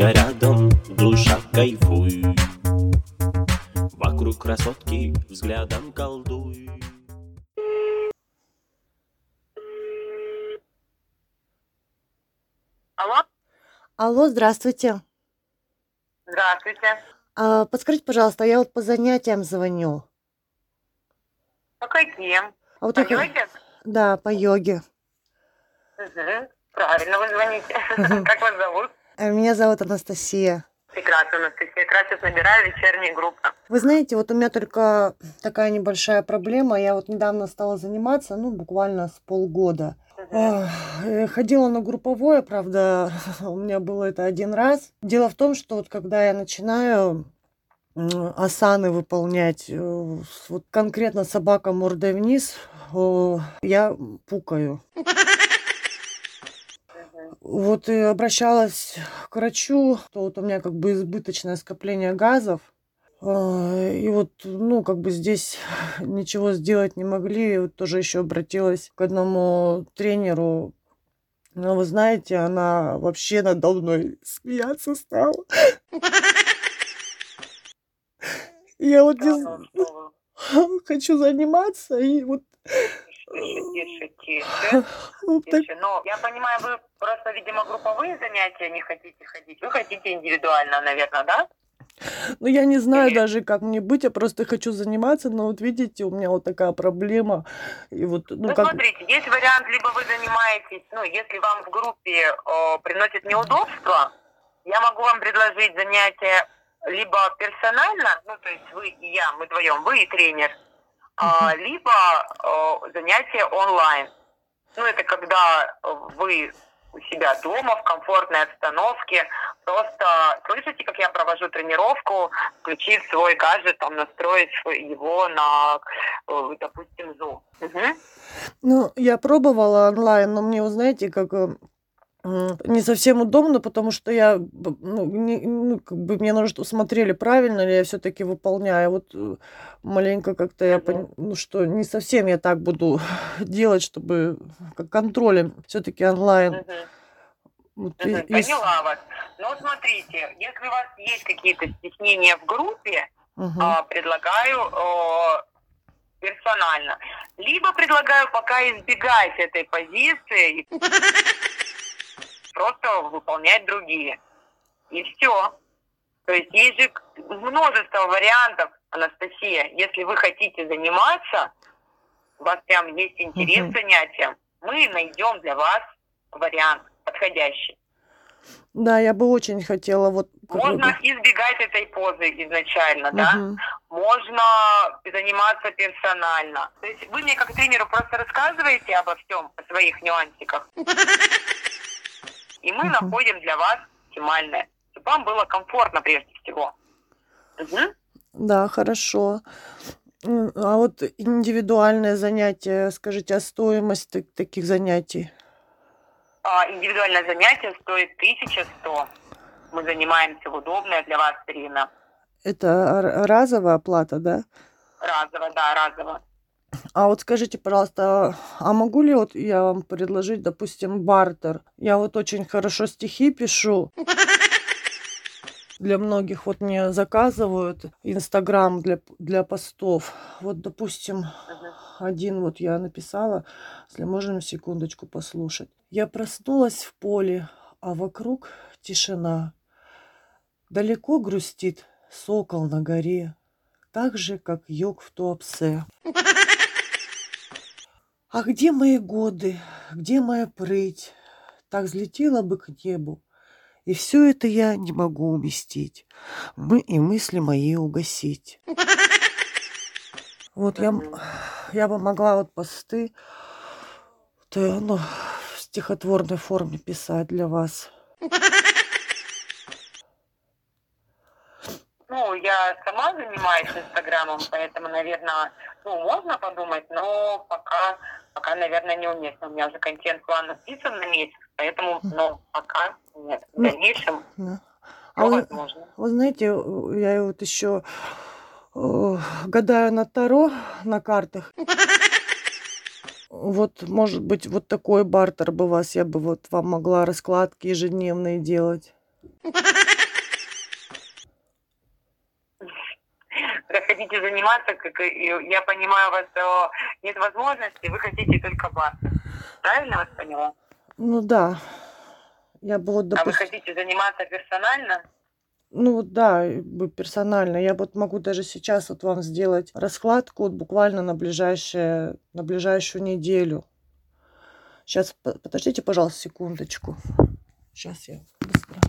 я рядом, душа кайфуй. Вокруг красотки взглядом колдуй. Алло, Алло, здравствуйте. здравствуйте. А, подскажите, пожалуйста, я вот по занятиям звоню. По каким? А вот По я йоге? Да, по йоге. Мгм. Правильно вы звоните. Как вас зовут? Э, Меня зовут Анастасия. Прекрасно, Анастасия. Сейчас набираю вечерние группы. Вы знаете, вот у меня только такая небольшая проблема. Я вот недавно стала заниматься, ну, буквально с полгода. Э, Ходила на групповое, правда, у меня было это один раз. Дело в том, что вот когда я начинаю асаны выполнять, э, вот конкретно собака мордой вниз, я пукаю. Вот и обращалась к врачу, то вот у меня как бы избыточное скопление газов. А, И вот, ну, как бы здесь ничего сделать не могли. Вот тоже еще обратилась к одному тренеру. Но вы знаете, она вообще надо мной смеяться стала. Я вот не ну хочу заниматься, и вот Тише. вот так тише. Ну, я понимаю, вы просто, видимо, групповые занятия не хотите ходить. Вы хотите индивидуально, наверное, да? Ну, я не знаю даже, как мне быть, я просто хочу заниматься, но вот видите, у меня вот такая проблема. И вот, ну, Ну, как... смотрите, есть вариант, либо вы занимаетесь, ну, если вам в группе э, приносит неудобства, я могу вам предложить занятие либо персонально, ну, то есть вы и я, мы вдвоем, вы и тренер, а, либо э, занятие онлайн. Ну, это когда вы у себя дома, в комфортной обстановке, просто слышите, как я провожу тренировку, включив свой гаджет, там, настроить его на, э, допустим, Zoom. Мгм. Ну, я пробовала онлайн, но мне, вы знаете, как э, не совсем удобно, потому что я, ну, не- ну, как бы мне нужно, чтобы смотрели, правильно ли я все-таки выполняю. Вот э, маленько как-то я, пон- ну, что не совсем я так буду делать, чтобы как контролем все-таки онлайн. Вот и- Мгм. и Поняла вас. Но смотрите, если у вас есть какие-то стеснения в группе, а, предлагаю персонально. Либо предлагаю пока избегать этой позиции просто выполнять другие. И все. То есть есть же множество вариантов, Анастасия. Если вы хотите заниматься, у вас прям есть интерес Мгм. к занятиям, мы найдем для вас вариант подходящий. Да, я бы очень хотела вот... Можно избегать этой позы изначально, да? Мгм. Можно заниматься персонально. То есть вы мне как тренеру просто рассказываете обо всем, о своих нюансиках. И мы находим для вас оптимальное. Чтобы вам было комфортно прежде всего. Мгм. Да, хорошо. А вот индивидуальное занятие, скажите, а стоимость так- таких занятий? А, индивидуальное занятие стоит 1100. Мы занимаемся в удобное для вас время. Это разовая оплата, да? Разово, да, разово. А вот скажите, пожалуйста, а могу ли вот я вам предложить, допустим, бартер? Я вот очень хорошо стихи пишу. Для многих вот мне заказывают Инстаграм для, для постов. Вот, допустим, один вот я написала, если можно секундочку послушать. Я проснулась в поле, а вокруг тишина. Далеко грустит сокол на горе, так же, как йог в Туапсе. А где мои годы, где моя прыть? Так взлетела бы к небу, и все это я не могу уместить, мы и мысли мои угасить. Вот я, я бы могла вот посты то, ну, в стихотворной форме писать для вас. Ну, я сама занимаюсь Инстаграмом, поэтому, наверное, ну, можно подумать, но пока, пока, наверное, неуместно. У меня уже контент-план написан на месяц, поэтому, ну, пока нет. В Ну, дальнейшем, Да. А вы, возможно. вы знаете, я вот еще э, гадаю на Таро, на картах. Вот, может быть, вот такой бартер бы вас, я бы вот вам могла раскладки ежедневные делать. Вы хотите заниматься, как я понимаю вас, что нет возможности, вы хотите только бар. Правильно вас поняла? Ну да. Я бы вот, А вы хотите заниматься персонально? ну да, персонально. Я вот могу даже сейчас вот вам сделать раскладку вот буквально на ближайшее, на ближайшую неделю. Сейчас, подождите, пожалуйста, секундочку. Сейчас я быстро.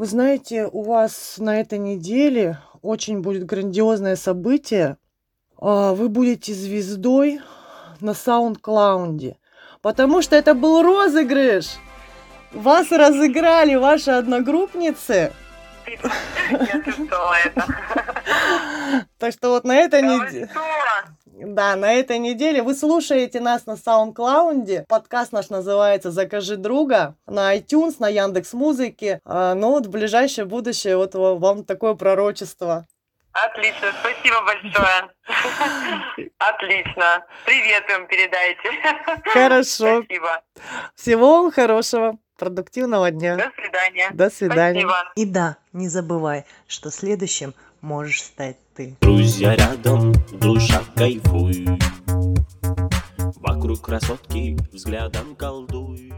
Вы знаете, у вас на этой неделе очень будет грандиозное событие. А, Вы будете звездой на SoundCloud. Потому что это был розыгрыш. Вас разыграли ваши одногруппницы. Я чувствовала это. Так что вот на этой неделе... Да, на этой неделе вы слушаете нас на SoundCloud. Подкаст наш называется «Закажи друга» на iTunes, на Яндекс Музыке. Но вот в ближайшее будущее вот ва- вам такое пророчество. Отлично, спасибо большое. Отлично. Привет им передайте. Хорошо. Спасибо. Всего вам хорошего, продуктивного дня. До свидания. До свидания. Спасибо. И да, не забывай, что следующим можешь стать ты. Друзья рядом, душа кайфуй Вокруг красотки взглядом колдуй